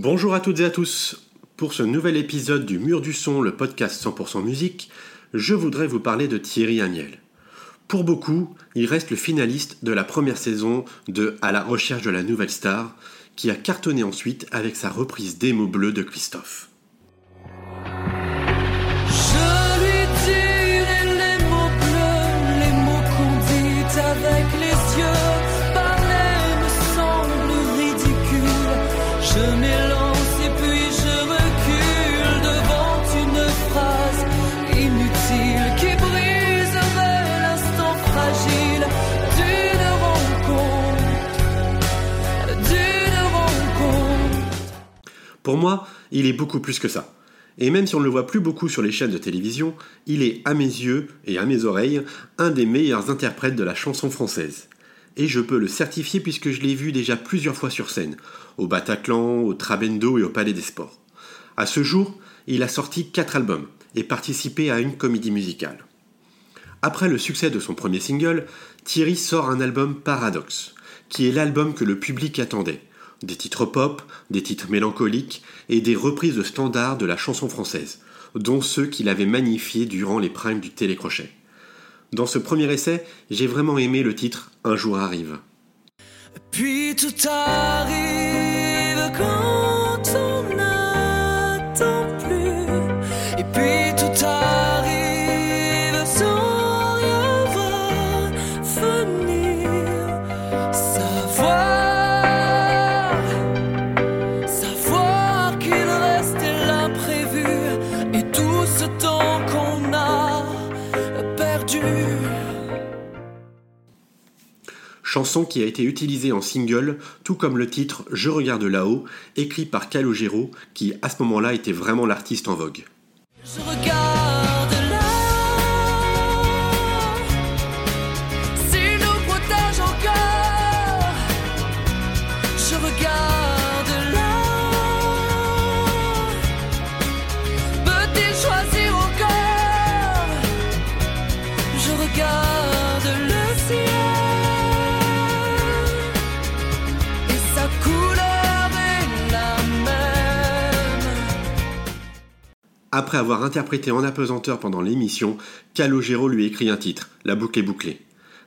Bonjour à toutes et à tous. Pour ce nouvel épisode du Mur du Son, le podcast 100% musique, je voudrais vous parler de Thierry Amiel. Pour beaucoup, il reste le finaliste de la première saison de À la recherche de la nouvelle star, qui a cartonné ensuite avec sa reprise des mots bleus de Christophe. Pour moi, il est beaucoup plus que ça. Et même si on ne le voit plus beaucoup sur les chaînes de télévision, il est, à mes yeux et à mes oreilles, un des meilleurs interprètes de la chanson française. Et je peux le certifier puisque je l'ai vu déjà plusieurs fois sur scène, au Bataclan, au Trabendo et au Palais des Sports. À ce jour, il a sorti 4 albums et participé à une comédie musicale. Après le succès de son premier single, Thierry sort un album Paradoxe, qui est l'album que le public attendait, des titres pop, des titres mélancoliques et des reprises de standards de la chanson française, dont ceux qu'il avait magnifiés durant les primes du télécrochet. Dans ce premier essai, j'ai vraiment aimé le titre Un jour arrive. Puis tout arrive chanson qui a été utilisée en single, tout comme le titre Je regarde là-haut, écrit par Calogero, qui à ce moment-là était vraiment l'artiste en vogue. Après avoir interprété en apesanteur pendant l'émission, Calogero lui écrit un titre, La boucle est bouclée.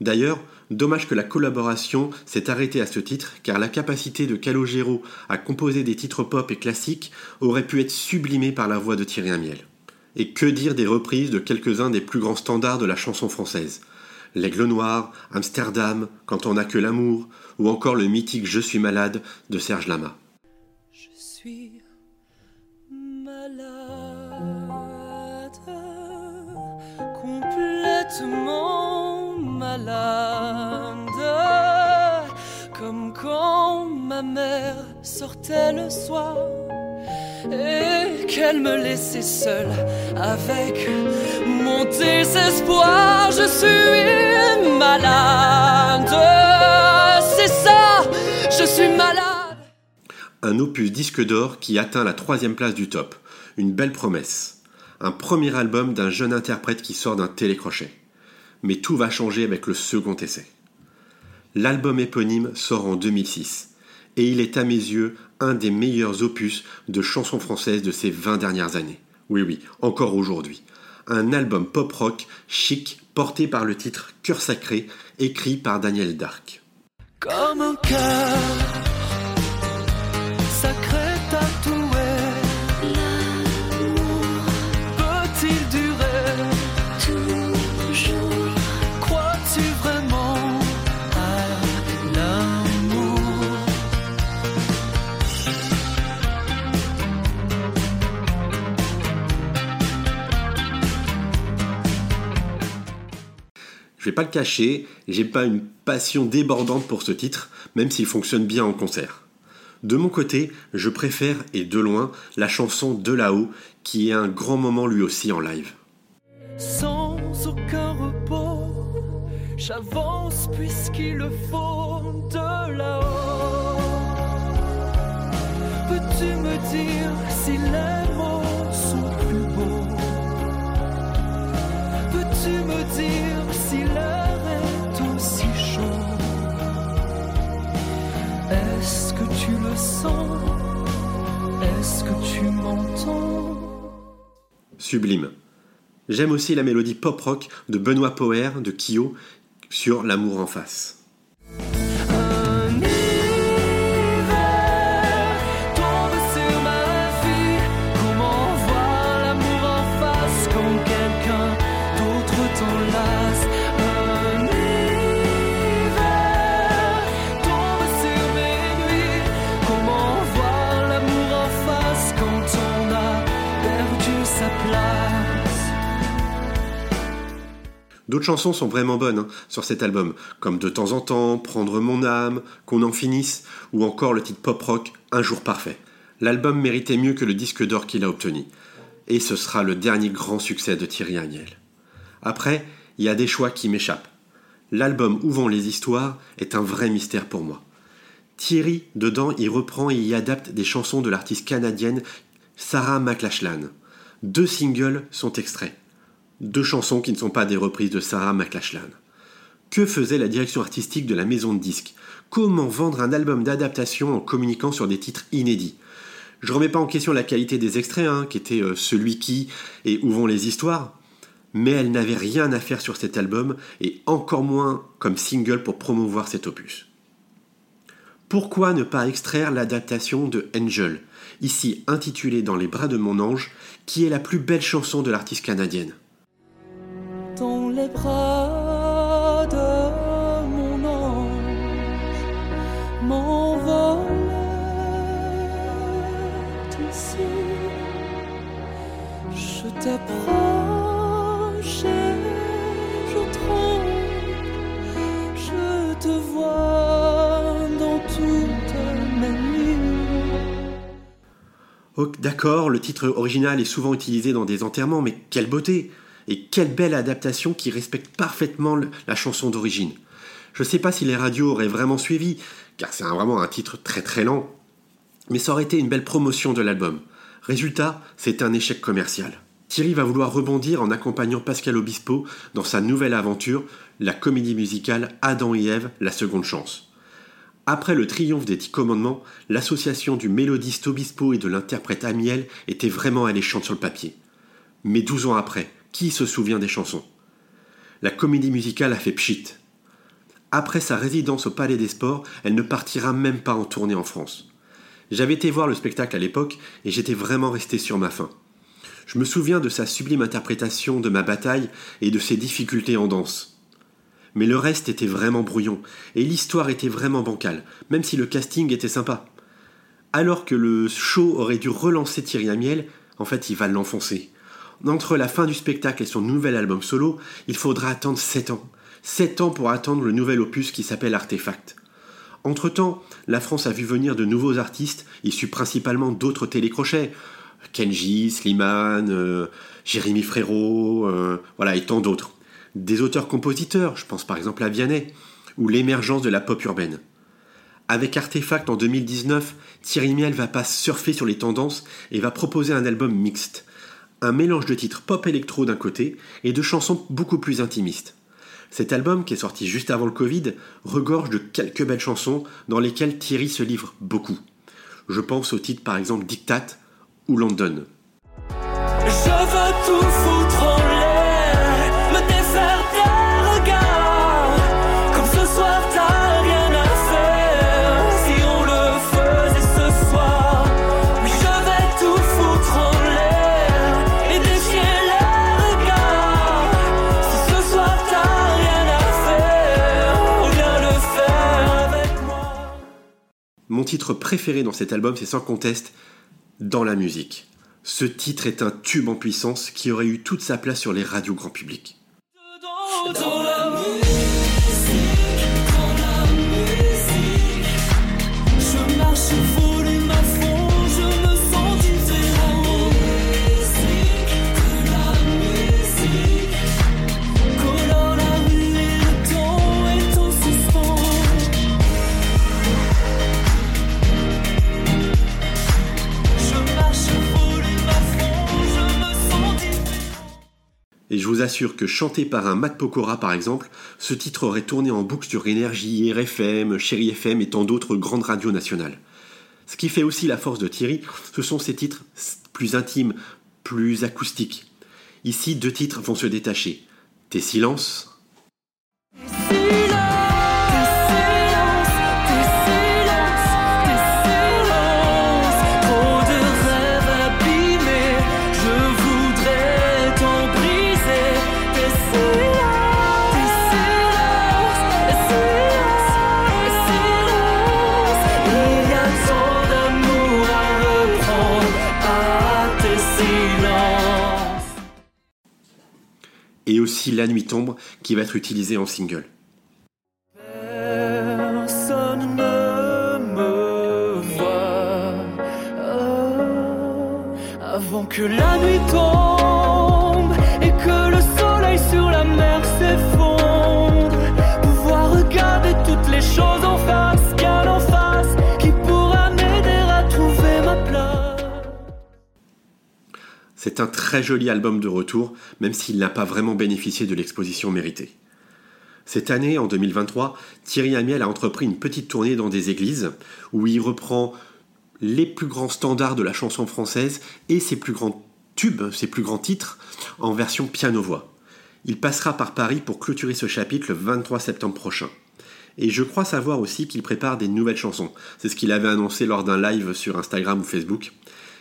D'ailleurs, dommage que la collaboration s'est arrêtée à ce titre, car la capacité de Calogero à composer des titres pop et classiques aurait pu être sublimée par la voix de Thierry Amiel. Et que dire des reprises de quelques-uns des plus grands standards de la chanson française? L'Aigle Noir, Amsterdam, Quand on n'a que l'amour, ou encore le mythique Je suis malade de Serge Lama. Je suis malade, comme quand ma mère sortait le soir et qu'elle me laissait seule avec mon désespoir. Je suis malade, c'est ça, je suis malade. Un opus disque d'or qui atteint la troisième place du top. Une belle promesse un premier album d'un jeune interprète qui sort d'un télécrochet. Mais tout va changer avec le second essai. L'album éponyme sort en 2006 et il est à mes yeux un des meilleurs opus de chansons françaises de ces 20 dernières années. Oui oui, encore aujourd'hui. Un album pop-rock chic porté par le titre Cœur sacré écrit par Daniel Dark. Je vais pas le cacher, j'ai pas une passion débordante pour ce titre, même s'il fonctionne bien en concert. De mon côté, je préfère, et de loin, la chanson De là-haut, qui est un grand moment lui aussi en live. Sans aucun repos, j'avance puisqu'il faut de là-haut. Peux-tu me dire si les mots sont plus beaux? Peux-tu me dire Sublime. J'aime aussi la mélodie pop rock de Benoît Poher de Kyo sur L'amour en face. D'autres chansons sont vraiment bonnes hein, sur cet album, comme De temps en temps, Prendre mon âme, Qu'on en finisse, ou encore le titre pop rock Un jour parfait. L'album méritait mieux que le disque d'or qu'il a obtenu. Et ce sera le dernier grand succès de Thierry Agnel. Après, il y a des choix qui m'échappent. L'album Où vont les histoires est un vrai mystère pour moi. Thierry, dedans, y reprend et y adapte des chansons de l'artiste canadienne Sarah McLachlan. Deux singles sont extraits deux chansons qui ne sont pas des reprises de Sarah McLachlan. Que faisait la direction artistique de la maison de disques? Comment vendre un album d'adaptation en communiquant sur des titres inédits? Je remets pas en question la qualité des extraits, hein, qui était euh, celui qui et où vont les histoires, mais elle n'avait rien à faire sur cet album et encore moins comme single pour promouvoir cet opus. Pourquoi ne pas extraire l'adaptation de Angel, ici intitulée Dans les bras de mon ange, qui est la plus belle chanson de l'artiste canadienne? Dans les bras de mon ange m'envole ici. Je t'approche et je tremble, je te vois dans toute ma nuit. D'accord, le titre original est souvent utilisé dans des enterrements, mais quelle beauté et quelle belle adaptation qui respecte parfaitement la chanson d'origine. Je ne sais pas si les radios auraient vraiment suivi, car c'est vraiment un titre très très lent, mais ça aurait été une belle promotion de l'album. Résultat, c'est un échec commercial. Thierry va vouloir rebondir en accompagnant Pascal Obispo dans sa nouvelle aventure, la comédie musicale Adam et Ève, la seconde chance. Après le triomphe des Dix Commandements, l'association du mélodiste Obispo et de l'interprète Amiel était vraiment alléchante sur le papier. Mais douze ans après, qui se souvient des chansons? La comédie musicale a fait pchit. Après sa résidence au Palais des Sports, elle ne partira même pas en tournée en France. J'avais été voir le spectacle à l'époque et j'étais vraiment resté sur ma faim. Je me souviens de sa sublime interprétation de ma bataille et de ses difficultés en danse. Mais le reste était vraiment brouillon, et l'histoire était vraiment bancale, même si le casting était sympa. Alors que le show aurait dû relancer Thierry Amiel, en fait il va l'enfoncer. Entre la fin du spectacle et son nouvel album solo, il faudra attendre 7 ans. 7 ans pour attendre le nouvel opus qui s'appelle Artefact. Entre-temps, la France a vu venir de nouveaux artistes, issus principalement d'autres télécrochets. Kenji, Slimane, euh, Jérémy Frérot, euh, voilà, et tant d'autres. Des auteurs-compositeurs, je pense par exemple à Vianney, ou l'émergence de la pop urbaine. Avec Artefact en 2019, Thierry Miel va pas surfer sur les tendances et va proposer un album mixte un mélange de titres pop électro d'un côté et de chansons beaucoup plus intimistes. Cet album, qui est sorti juste avant le Covid, regorge de quelques belles chansons dans lesquelles Thierry se livre beaucoup. Je pense au titre par exemple Dictat ou London. Mon titre préféré dans cet album, c'est sans conteste Dans la musique. Ce titre est un tube en puissance qui aurait eu toute sa place sur les radios grand public. Que chanté par un Matt Pokora par exemple, ce titre aurait tourné en boucle sur Énergie, RFM, Chéri FM et tant d'autres grandes radios nationales. Ce qui fait aussi la force de Thierry, ce sont ses titres plus intimes, plus acoustique. Ici, deux titres vont se détacher. Tes silences, La nuit tombe qui va être utilisé en single. C'est un très joli album de retour, même s'il n'a pas vraiment bénéficié de l'exposition méritée. Cette année, en 2023, Thierry Amiel a entrepris une petite tournée dans des églises, où il reprend les plus grands standards de la chanson française et ses plus grands tubes, ses plus grands titres, en version piano-voix. Il passera par Paris pour clôturer ce chapitre le 23 septembre prochain. Et je crois savoir aussi qu'il prépare des nouvelles chansons. C'est ce qu'il avait annoncé lors d'un live sur Instagram ou Facebook.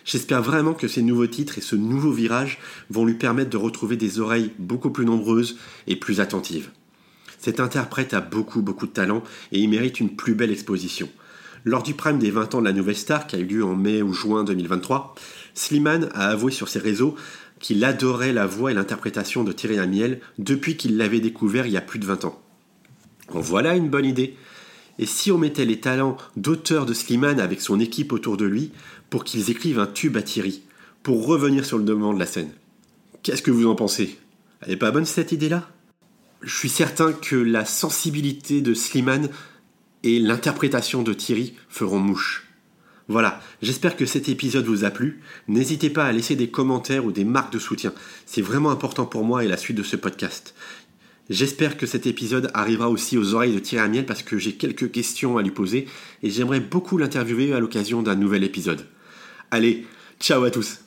J'espère vraiment que ces nouveaux titres et ce nouveau virage vont lui permettre de retrouver des oreilles beaucoup plus nombreuses et plus attentives. Cet interprète a beaucoup beaucoup de talent et il mérite une plus belle exposition. Lors du prime des 20 ans de la Nouvelle Star qui a eu lieu en mai ou juin 2023, Slimane a avoué sur ses réseaux qu'il adorait la voix et l'interprétation de Thierry Amiel depuis qu'il l'avait découvert il y a plus de 20 ans. En voilà une bonne idée. Et si on mettait les talents d'auteur de Slimane avec son équipe autour de lui pour qu'ils écrivent un tube à Thierry, pour revenir sur le devant de la scène Qu'est-ce que vous en pensez? Elle est pas bonne cette idée-là? Je suis certain que la sensibilité de Slimane et l'interprétation de Thierry feront mouche. Voilà, j'espère que cet épisode vous a plu. N'hésitez pas à laisser des commentaires ou des marques de soutien. C'est vraiment important pour moi et la suite de ce podcast. J'espère que cet épisode arrivera aussi aux oreilles de Thierry Amiel parce que j'ai quelques questions à lui poser et j'aimerais beaucoup l'interviewer à l'occasion d'un nouvel épisode. Allez, ciao à tous